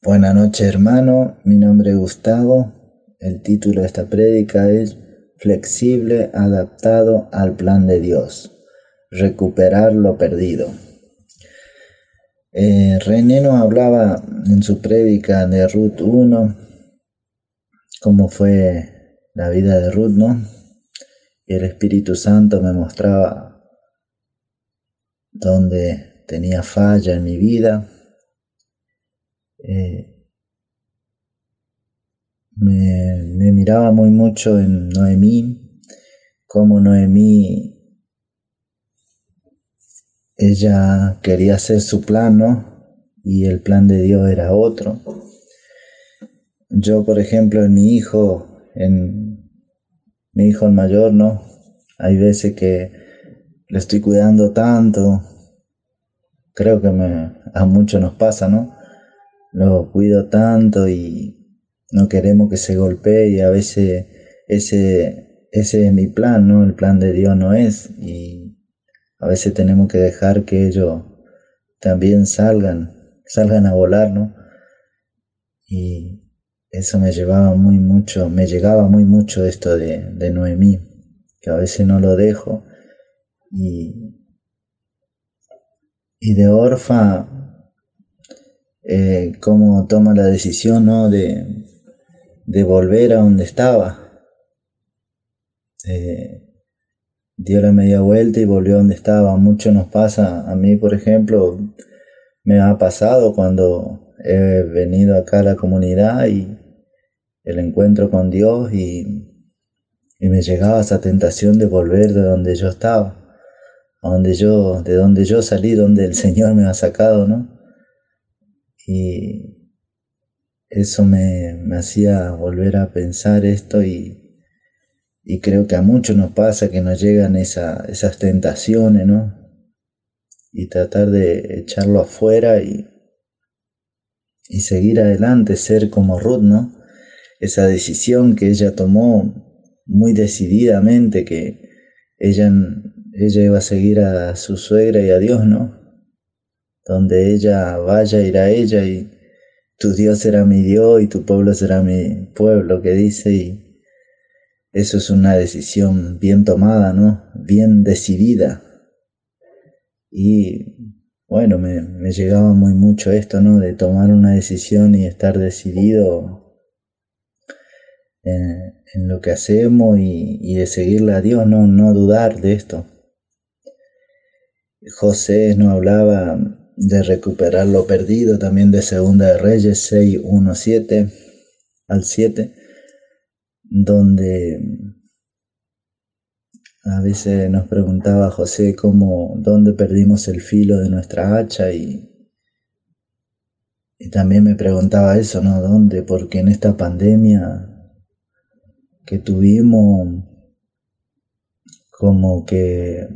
Buenas noches hermano, mi nombre es Gustavo, el título de esta prédica es Flexible adaptado al plan de Dios, recuperar lo perdido. Eh, René nos hablaba en su prédica de Ruth 1, cómo fue la vida de Ruth, ¿no? Y el Espíritu Santo me mostraba dónde tenía falla en mi vida. Eh, me, miraba muy mucho en Noemí, cómo Noemí ella quería hacer su plan. Y el plan de Dios era otro. Yo, por ejemplo, en mi hijo, en mi hijo el mayor, ¿no? Hay veces que le estoy cuidando tanto. Creo que a muchos nos pasa, ¿no? Lo cuido tanto y no queremos que se golpee y a veces ese, ese es mi plan, ¿no? El plan de Dios no es. Y a veces tenemos que dejar que ellos también salgan, salgan a volar, ¿no? Y eso me llevaba muy mucho, me llegaba muy mucho esto de, de Noemí, que a veces no lo dejo. Y, y de Orfa, eh, cómo toma la decisión, ¿no? De, volver a donde estaba. Eh, dio la media vuelta y volvió donde estaba. Mucho nos pasa, a mí por ejemplo, me ha pasado cuando he venido acá a la comunidad y el encuentro con Dios y, me llegaba esa tentación de volver de donde yo estaba, a donde yo, de donde yo salí, donde el Señor me ha sacado, ¿no? Y eso me, me hacía volver a pensar esto y, y creo que a muchos nos pasa que nos llegan esas tentaciones, ¿no? Y tratar de echarlo afuera y, y seguir adelante, ser como Ruth, ¿no? Esa decisión que ella tomó muy decididamente, que ella, ella iba a seguir a su suegra y a Dios, ¿no? Donde ella vaya, irá ella y tu Dios será mi Dios y tu pueblo será mi pueblo, que dice, y eso es una decisión bien tomada, ¿no? Bien decidida. Y bueno, me, llegaba muy mucho esto, ¿no? De tomar una decisión y estar decidido en, lo que hacemos y, de seguirle a Dios, ¿no? No dudar de esto. José nos hablaba de recuperar lo perdido, también de Segunda de Reyes 6, 1, 7 al 7 donde a veces nos preguntaba José cómo, dónde perdimos el filo de nuestra hacha y, y también me preguntaba eso, ¿no? ¿Dónde? Porque en esta pandemia que tuvimos, como que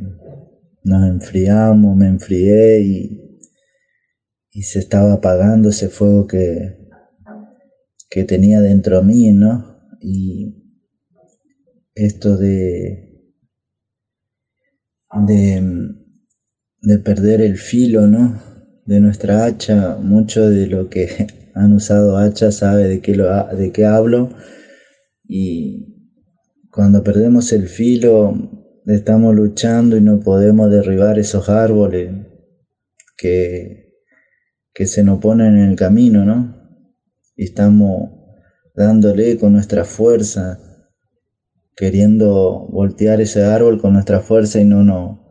nos enfriamos, me enfrié y, y se estaba apagando ese fuego que, que tenía dentro de mí, ¿no? y esto de, de, perder el filo, ¿no? De nuestra hacha, mucho de lo que han usado hacha sabe de qué, lo, de qué hablo y cuando perdemos el filo estamos luchando y no podemos derribar esos árboles que, que se nos ponen en el camino, ¿no? Y estamos dándole con nuestra fuerza, queriendo voltear ese árbol con nuestra fuerza y no, no,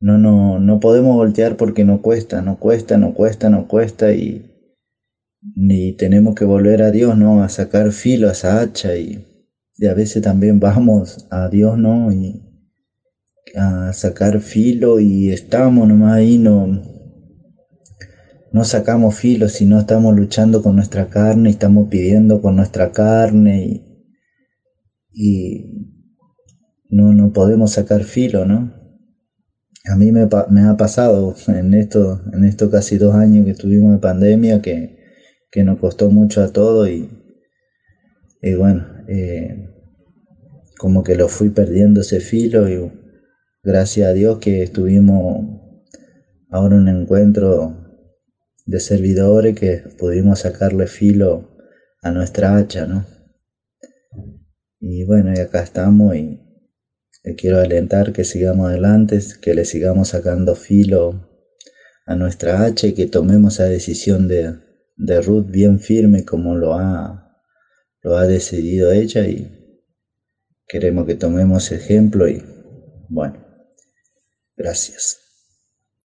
no, no, no podemos voltear porque no cuesta, no cuesta, no cuesta, no cuesta y, ni tenemos que volver a Dios, ¿no? A sacar filo a esa hacha y, y a veces también vamos a Dios, ¿no? Y a sacar filo y estamos nomás ahí, no, no sacamos filo, sino estamos luchando con nuestra carne, y estamos pidiendo con nuestra carne y, no, no podemos sacar filo, ¿no? A mí me, ha pasado en esto, en estos casi dos años que estuvimos de pandemia que, nos costó mucho a todo y, y bueno, eh, como que lo fui perdiendo ese filo y gracias a Dios que estuvimos ahora un encuentro de servidores que pudimos sacarle filo a nuestra hacha, ¿no? Y bueno, y acá estamos y le quiero alentar que sigamos adelante, que le sigamos sacando filo a nuestra hacha y que tomemos esa decisión de, de Ruth bien firme como lo ha, lo ha decidido ella y queremos que tomemos ejemplo y bueno, gracias.